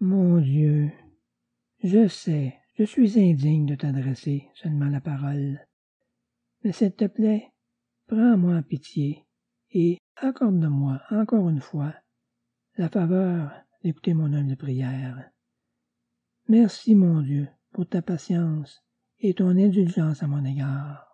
mon dieu je sais je suis indigne de t'adresser seulement la parole. Mais s'il te plaît prends-moi en pitié et accorde-moi encore une fois la faveur d'écouter mon humble prière. Merci mon dieu pour ta patience et ton indulgence à mon égard.